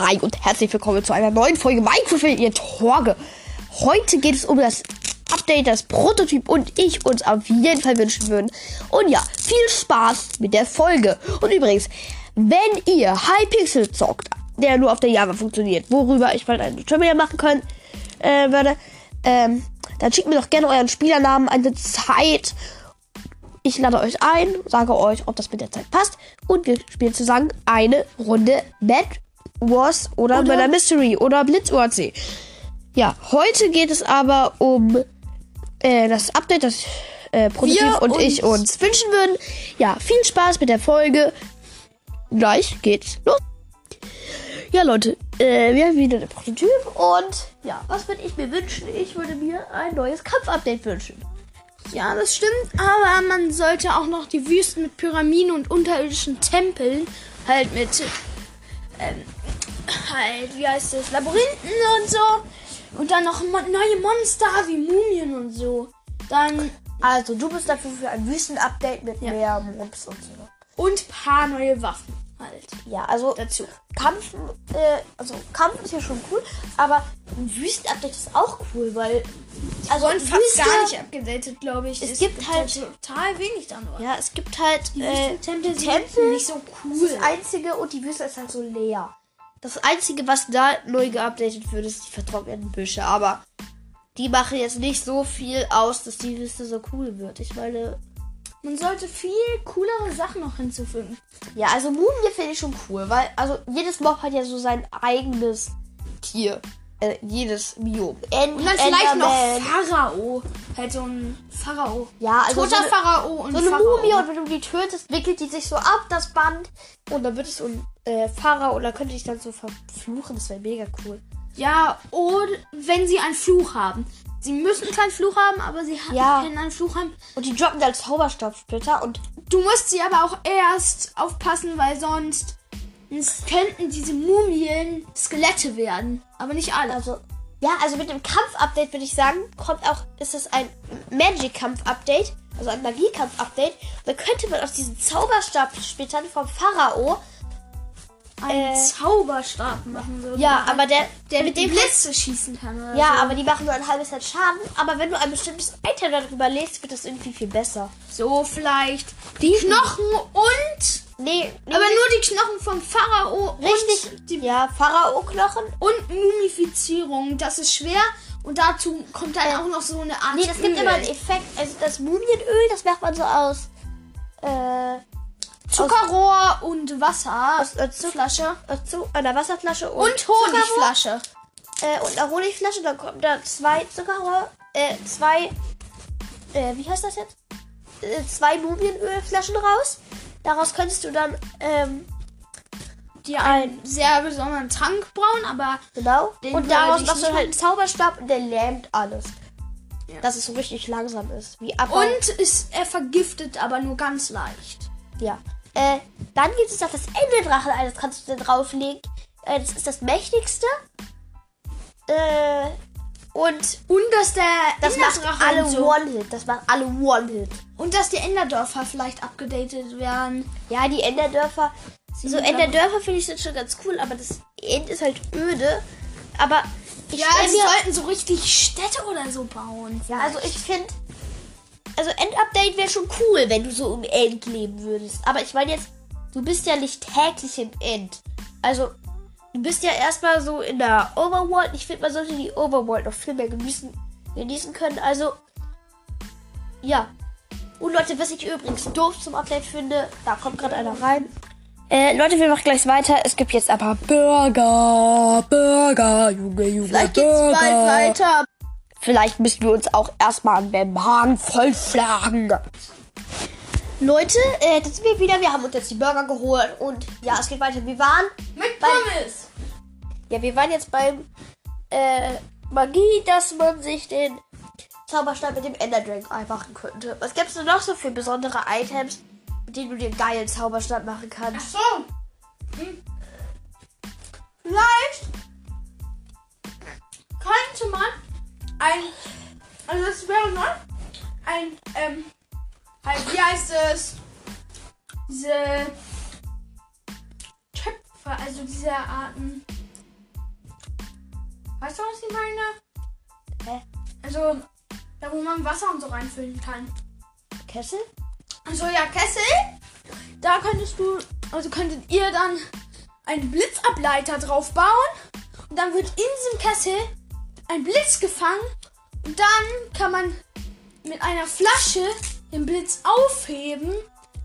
Hi und herzlich willkommen zu einer neuen Folge Minecraft in ihr Torge. Heute geht es um das Update, das Prototyp und ich uns auf jeden Fall wünschen würden. Und ja, viel Spaß mit der Folge. Und übrigens, wenn ihr Hypixel zockt, der nur auf der Java funktioniert, worüber ich mal ein Tutorial machen können äh, würde, ähm, dann schickt mir doch gerne euren Spielernamen eine Zeit. Ich lade euch ein, sage euch, ob das mit der Zeit passt und wir spielen zusammen eine Runde Bad Wars oder, Oder- Murder Mystery oder Blitz UAC. Ja, heute geht es aber um äh, das Update, das äh, Prototyp Wir und ich uns- uns wünschen würden. Ja, viel Spaß mit der Folge. Gleich geht's los. Ja, Leute, äh, wir haben wieder den Prototyp und ja, was würde ich mir wünschen? Ich würde mir ein neues Kampfupdate wünschen. Ja, das stimmt, aber man sollte auch noch die Wüsten mit Pyramiden und unterirdischen Tempeln halt mit ähm, halt, wie heißt das, Labyrinthen und so und dann noch neue Monster wie Mumien und so. Dann Also, du bist dafür für ein Wüstenupdate mit Ja. mehr Mobs und so. und paar neue Waffen halt Ja, also dazu. Kampf, äh, also Kampf ist ja schon cool, aber ein Wüstenupdate ist auch cool, weil also Und fast Wüste- gar nicht abgedatet, glaube ich. Es gibt halt- total wenig da nur. Ja, es gibt halt Die äh, Wüstentempel sind Tempel, nicht so cool. das einzige und die Wüste ist halt so leer. Das einzige, was da neu geupdatet wird, ist die vertrockneten Büsche, aber die machen jetzt nicht so viel aus, dass die Wüste so cool wird. Ich meine, Man sollte viel coolere Sachen noch hinzufügen. ja, also Mumie finde ich schon cool, weil also jedes Mob hat ja so sein eigenes Tier. Äh, jedes Biom. End, Und dann vielleicht noch Enderman. Pharao. Halt so ein Pharao. Ja, also Toter so eine- Pharao und So eine Pharao. Mumie und wenn du die tötest, wickelt die sich so ab, das Band. Und dann wird es so ein äh, Pharao und dann könnte ich dann so verfluchen. Das wäre mega cool. Ja, und wenn sie einen Fluch haben. Sie müssen keinen Fluch haben, aber sie Ja. können einen Fluch haben. Und die droppen dann Zauberstabsplitter und Du musst sie aber auch erst aufpassen, weil sonst es könnten diese Mumien Skelette werden. Aber nicht alle. also. Ja, also mit dem Kampf-Update würde ich sagen, kommt auch, ist es ein Magic-Kampf-Update, also ein Magie-Kampf-Update. Da könnte man aus diesen Zauberstabsplittern vom Pharao, einen äh, Zauberstab machen würde. ja, aber der, der mit mit dem Blitze schießen kann. Oder Ja, so. aber die machen nur ein halbes Herz Schaden. Aber wenn du ein bestimmtes Item darüber legst, wird das irgendwie viel besser. so vielleicht die Knochen und Nee, nee Aber nur die Knochen vom Pharao richtig. und die ja, Pharao-Knochen. und Mumifizierung. Das ist schwer und dazu kommt dann auch noch so eine Art. Nee, das gibt Öl. immer einen Effekt. Also das Mumienöl, das macht man so aus. Äh, Zuckerrohr und Wasser. aus, aus, Zucker, Flasche. aus zu, einer Wasserflasche und, Und Honigflasche. Äh, und eine Honigflasche. Dann kommen da zwei Zuckerrohr. Äh, zwei. Äh, wie heißt das jetzt? Äh, zwei Mumienölflaschen raus. Daraus könntest du dann, ähm, Die einen sehr besonderen Trank brauen, aber Genau. Und daraus machst du halt einen Zauberstab und der lähmt alles. Ja. Dass es so richtig langsam ist. Wie und ist er vergiftet, aber nur ganz leicht. Ja. Äh, dann gibt es noch das Endeldrachen. Das kannst du da drauflegen. Äh, das ist das mächtigste. Äh, und Und dass der das macht Enderdrache alle so. One-Hit. Das macht alle One-Hit. Und dass die Enderdörfer vielleicht abgedatet werden. Ja, die Enderdörfer. So sind Enderdörfer finde ich sind schon ganz cool, aber das End ist halt öde. Aber ich Ja, sie mir. sollten so richtig Städte oder so bauen. Ja, also ich finde, also Endupdate wäre schon cool, wenn du so im End leben würdest. Aber ich meine jetzt, du bist ja nicht täglich im End. Also, du bist ja erstmal so in der Overworld. Ich finde, man sollte die Overworld noch viel mehr genießen, genießen können. Also, ja. Und Leute, was ich übrigens doof zum Update finde, da kommt gerade einer rein. Äh, Leute, wir machen gleich weiter. Es gibt jetzt aber Burger, Burger, Junge, Junge, Vielleicht geht's Burger. bald weiter. Vielleicht müssen wir uns auch erstmal an den Magen vollschlagen. Leute, äh, das sind wir wieder. Wir haben uns jetzt die Burger geholt und ja, es geht weiter. Wir waren, Mit Pommes. ja, wir waren jetzt beim äh, Magie, dass man sich den Zauberstab mit dem Enderdrink machen könnte. Was gibt's denn noch so für besondere Items, mit denen du dir geilen Zauberstab machen kannst? so. Hm. Vielleicht könnte man ein, also das wäre neu, ein, ähm, halt, wie heißt es, diese Töpfe, also diese Arten, Weißt du, was ich meine? Hä? Also, da wo man Wasser und so reinfüllen kann. Kessel? Also ja, Kessel. Da könntest du, also könntet ihr dann einen Blitzableiter drauf bauen. Und dann wird in diesem Kessel ein Blitz gefangen. Und dann kann man mit einer Flasche den Blitz aufheben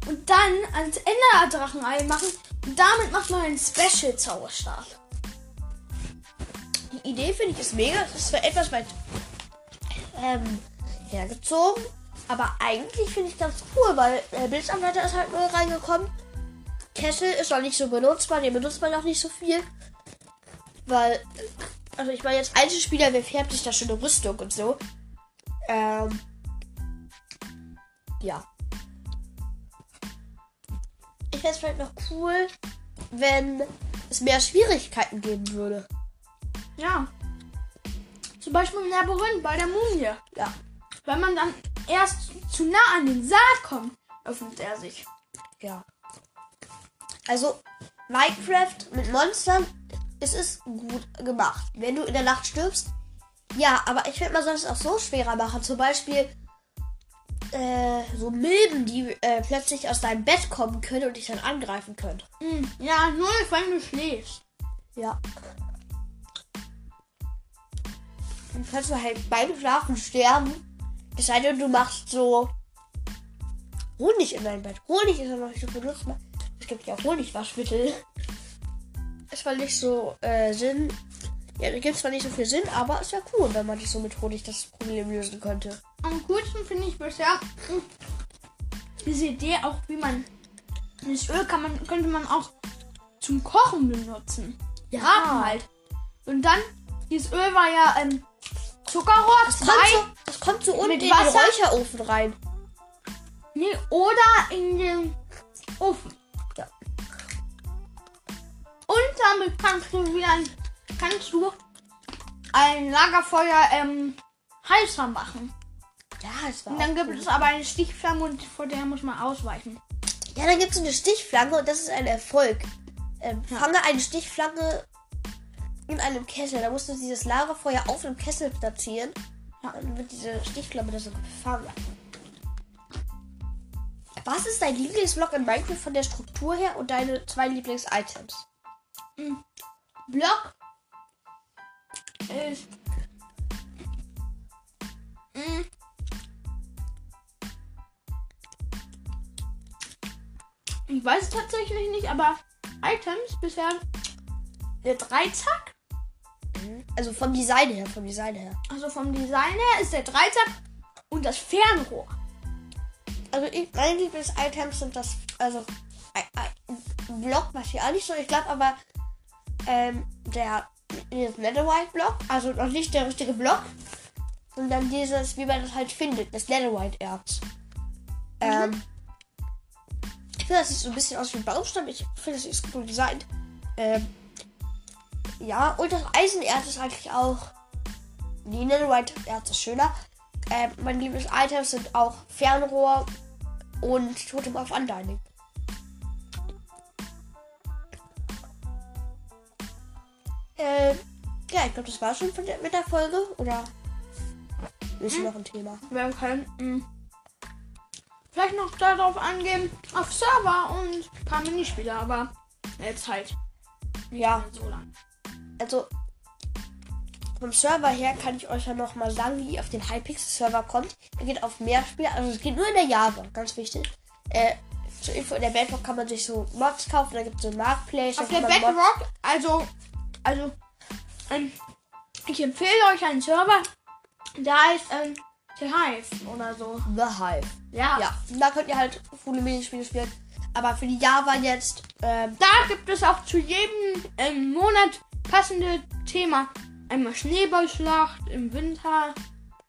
und dann ans Enderdrachenei machen. Und damit macht man einen Special-Zauberstab. Die Idee finde ich ist mega. Das ist zwar etwas weit ähm, hergezogen. Aber eigentlich finde ich ganz cool, weil der Blitzableiter ist halt neu reingekommen. Kessel ist noch nicht so benutzbar, den benutzt man auch nicht so viel. Weil, also ich meine, jetzt Einzelspieler, wer färbt sich da schon eine Rüstung und so. Ähm, ja. Ich fände es vielleicht noch cool, wenn es mehr Schwierigkeiten geben würde. Ja. Zum Beispiel im Labyrinth bei der Mumie. Ja. Wenn man dann erst zu nah an den Sarg kommt, öffnet er sich. Ja. Also, Minecraft mit Monstern, es ist gut gemacht. Wenn du in der Nacht stirbst, ja, aber ich man soll es auch so schwerer machen. Zum Beispiel äh, so Milben, die äh, plötzlich aus deinem Bett kommen können und dich dann angreifen können. Hm, Ja, nur wenn du schläfst. Ja. Dann kannst du halt beim Schlafen sterben. Es sei denn, du machst so Honig in dein Bett. Honig ist ja noch nicht so benutzbar. Es gibt ja auch Honigwaschmittel. Es war nicht so äh, Sinn. Ja, da gibt zwar nicht so viel Sinn, aber es wäre cool, wenn man das so mit Honig das Problem lösen könnte. Am coolsten finde ich bisher hm, diese Idee auch, wie man das Öl kann man, könnte man auch zum Kochen benutzen. Ja. Braten halt. Und dann, dieses Öl war ja ähm, Zuckerrohr, Das kommt, zwei, so, das kommt so unten in den? Räucherofen rein. nee, oder in den Ofen. Ja. Und damit kannst du wieder ein, kannst du ein Lagerfeuer ähm, heißer machen. Ja, es war Und dann gibt cool. es aber eine Stichflamme und vor der muss man ausweichen. Ja, dann gibt es eine Stichflanke und das ist ein Erfolg. Ähm, Fange eine Stichflanke in einem Kessel. Da musst du dieses Lagerfeuer auf dem Kessel platzieren. Ja, dann wird diese Stichflamme da so gefangen. Was ist dein Lieblingsblock in Minecraft von der Struktur her und deine zwei Lieblings-Items? Block ist. Mm. Ich weiß es tatsächlich nicht, aber Items bisher der Dreizack. Also vom Design her, vom Design her. Also vom Design her ist der Dreizack und das Fernrohr. Also ich, meine Lieblings-Items sind das, also ein, ein Block weiß ich auch nicht so. Ich glaube aber ähm, der dieses Netherite-Block, also noch nicht der richtige Block, sondern dieses, wie man das halt findet, das Netherite-Erz. Ähm, ich finde, das sieht so ein bisschen aus wie ein Baumstamm. Ich finde, das ist cool designt. Ähm, ja, und das Eisenerz ist eigentlich auch. Die Netherite-Erz ist schöner. Ähm, meine Lieblings-Items sind auch Fernrohr und Totem auf Undying. Ähm, ja, ich glaube, das war schon von der, mit der Folge. Oder ist noch ein Thema? Wir könnten vielleicht noch darauf angehen, auf Server und ein paar Minispiele, aber jetzt halt Ja, so lang. also vom Server her kann ich euch ja noch mal sagen, wie ihr auf den Hypixel-Server kommt. Er geht auf mehr Spiele, also es geht nur in der Java, ganz wichtig. Äh, zur Info, in der Bedrock kann man sich so Mods kaufen, da gibt es so Marketplace. da Auf der Bedrock, also, also, ähm, ich empfehle euch einen Server, der heißt, ähm, The Hive oder so. The Hive. Ja. Ja, da könnt ihr halt coole Minispiele spielen. Aber für die Java jetzt, ähm, Da gibt es auch zu jedem ähm, Monat passende Thema. Einmal Schneeballschlacht im Winter.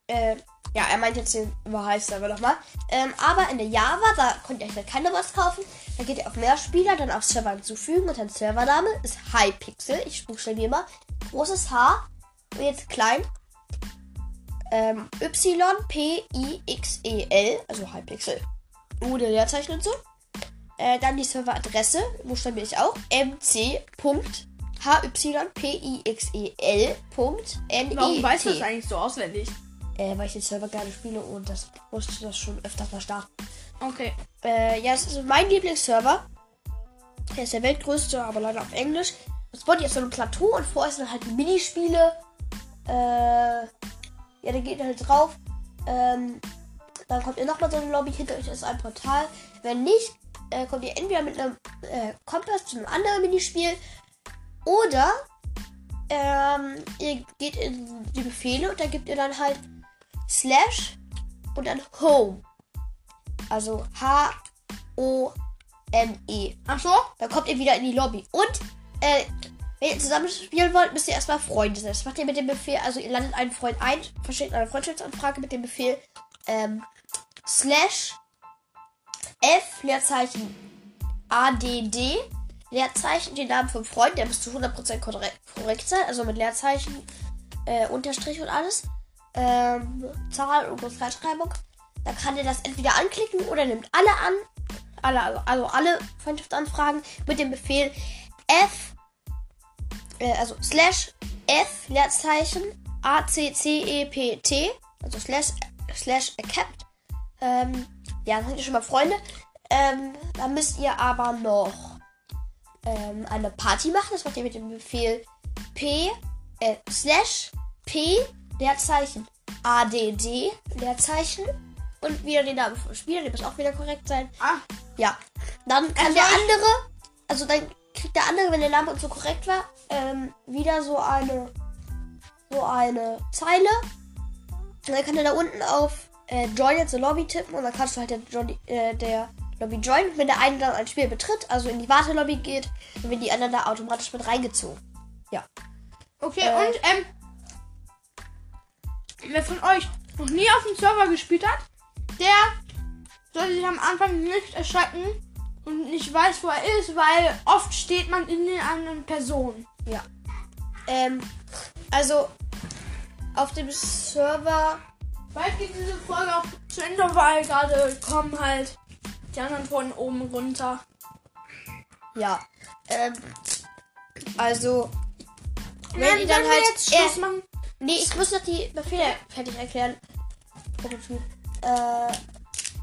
äh, ja, er meint jetzt den Überheiß-Server nochmal. Ähm, aber in der Java, da könnt ihr euch dann keine was kaufen. Da geht ihr auf mehr Spieler, dann auf Server hinzufügen und dann Servername ist Hypixel. Ich buchstabiere mal. Großes H und jetzt klein. Ähm, Y-P-I-X-E-L, also Hypixel. Ohne Leerzeichen und so. Äh, dann die Serveradresse, buchstabiere ich auch. H-Y-P-I-X-E-L.N-E-T. Warum weißt du das eigentlich so auswendig? Äh, weil ich den Server gerne spiele und das musste das schon öfters mal starten. Okay. Äh, ja, es ist mein Lieblingsserver. Der ist der weltgrößte, aber leider auf Englisch. Das spawnt jetzt so ein Plateau und vorher sind halt Minispiele. Äh, ja, da geht ihr halt drauf. Ähm, dann kommt ihr nochmal so eine Lobby. Hinter euch ist ein Portal. Wenn nicht, äh, kommt ihr entweder mit einem äh, Kompass zu einem anderen Minispiel oder ähm, ihr geht in die Befehle und da gebt ihr dann halt Slash und dann Home. Also H-O-M-E. Ach so? Dann kommt ihr wieder in die Lobby. Und äh, wenn ihr zusammen spielen wollt, müsst ihr erstmal Freunde sein. Das macht ihr mit dem Befehl, also ihr landet einen Freund ein, verschickt eine Freundschaftsanfrage mit dem Befehl ähm, slash F Leerzeichen ADD Leerzeichen den Namen vom Freund, der muss zu 100% korrekt, korrekt sein, also mit Leerzeichen, äh, Unterstrich und alles. Ähm, Zahl und Großrechtschreibung. Dann kann er das entweder anklicken oder nimmt alle an. Alle, also, also alle Freundschaftsanfragen mit dem Befehl F, äh, also slash F Leerzeichen A C C E P T, also slash slash accept. Ähm, ja, dann seid ihr schon mal Freunde. Ähm, dann müsst ihr aber noch ähm, eine Party machen. Das macht ihr mit dem Befehl P äh, slash P Leerzeichen ADD Leerzeichen und wieder den Namen vom Spieler, der muss auch wieder korrekt sein. Ah. Ja. Dann kann Also der andere, also dann kriegt der andere, wenn der Name und so korrekt war, ähm, wieder so eine so eine Zeile. Und dann kann er da unten auf äh, Join jetzt the Lobby tippen und dann kannst du halt der, Johnny, äh, der Lobby joinen. Wenn der eine dann ein Spiel betritt, also in die Wartelobby geht, dann werden die anderen da automatisch mit reingezogen. Ja. Okay, Äh. und ähm, wer von euch noch nie auf dem Server gespielt hat, der soll sich am Anfang nicht erschrecken und nicht weiß, wo er ist, weil oft steht man in den anderen Personen. Ja. Ähm, also auf dem Server Bald geht diese Folge auch zu Ende, weil gerade kommen halt die anderen von oben runter. Ja. Ähm, also, wenn Dann ihr dann wir halt. jetzt Schluss äh, machen. nee, ich muss noch die Befehle fertig erklären. Äh,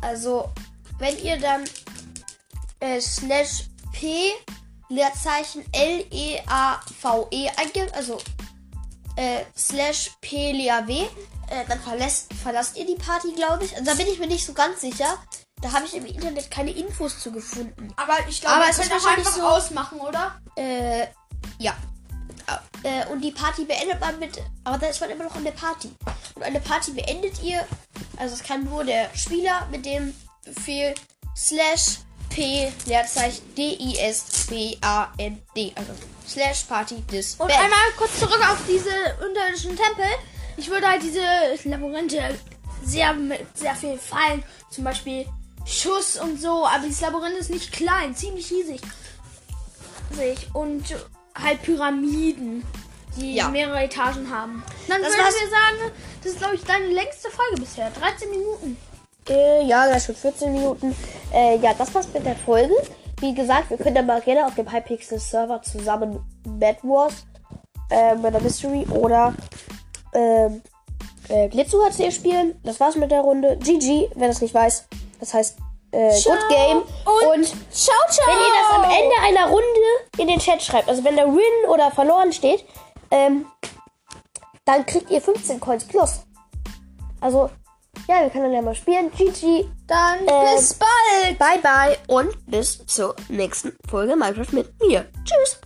also, wenn ihr dann äh, slash p Leerzeichen L-E-A-V-E eingibt, also äh, slash p Lea W, äh, dann verlässt, verlasst ihr die Party, glaube ich. Also, da bin ich mir nicht so ganz sicher. Da habe ich im Internet keine Infos zu gefunden. Aber ich glaube, Aber es ist wahrscheinlich einfach so- ausmachen, oder? Äh, ja. Äh, und die Party beendet man mit. Aber dann ist man immer noch an der Party. Und eine Party beendet ihr. Also es kann nur der Spieler mit dem Befehl slash p Leerzeichen D-I-S-B-A-N-D. Also slash Party dis. Und einmal kurz zurück auf diese unterirdischen Tempel. Ich würde halt diese Labyrinthe sehr mit sehr viel Fallen, zum Beispiel Schuss und so, aber dieses Labyrinth ist nicht klein, ziemlich riesig. Und halt Pyramiden, die Ja. mehrere Etagen haben. Dann Das würden wir sagen, das ist glaube ich deine längste Folge bisher. 13 Minuten. Äh, ja, gleich schon 14 Minuten. Äh, ja, das war's mit der Folge. Wie gesagt, wir können dann mal gerne auf dem Hypixel Server zusammen Bad Wars, äh, Murder Mystery oder ähm, äh, Glitzu HC spielen. Das war's mit der Runde. GG, wer das nicht weiß. Das heißt, äh, Ciao. Good Game. Und Und ciao, ciao! wenn ihr das am Ende einer Runde in den Chat schreibt, also wenn da Win oder verloren steht, ähm, dann kriegt ihr 15 Coins plus. Also, ja, wir können dann ja mal spielen. GG. Dann Ähm, bis bald! Bye bye und bis zur nächsten Folge Minecraft mit mir. Tschüss.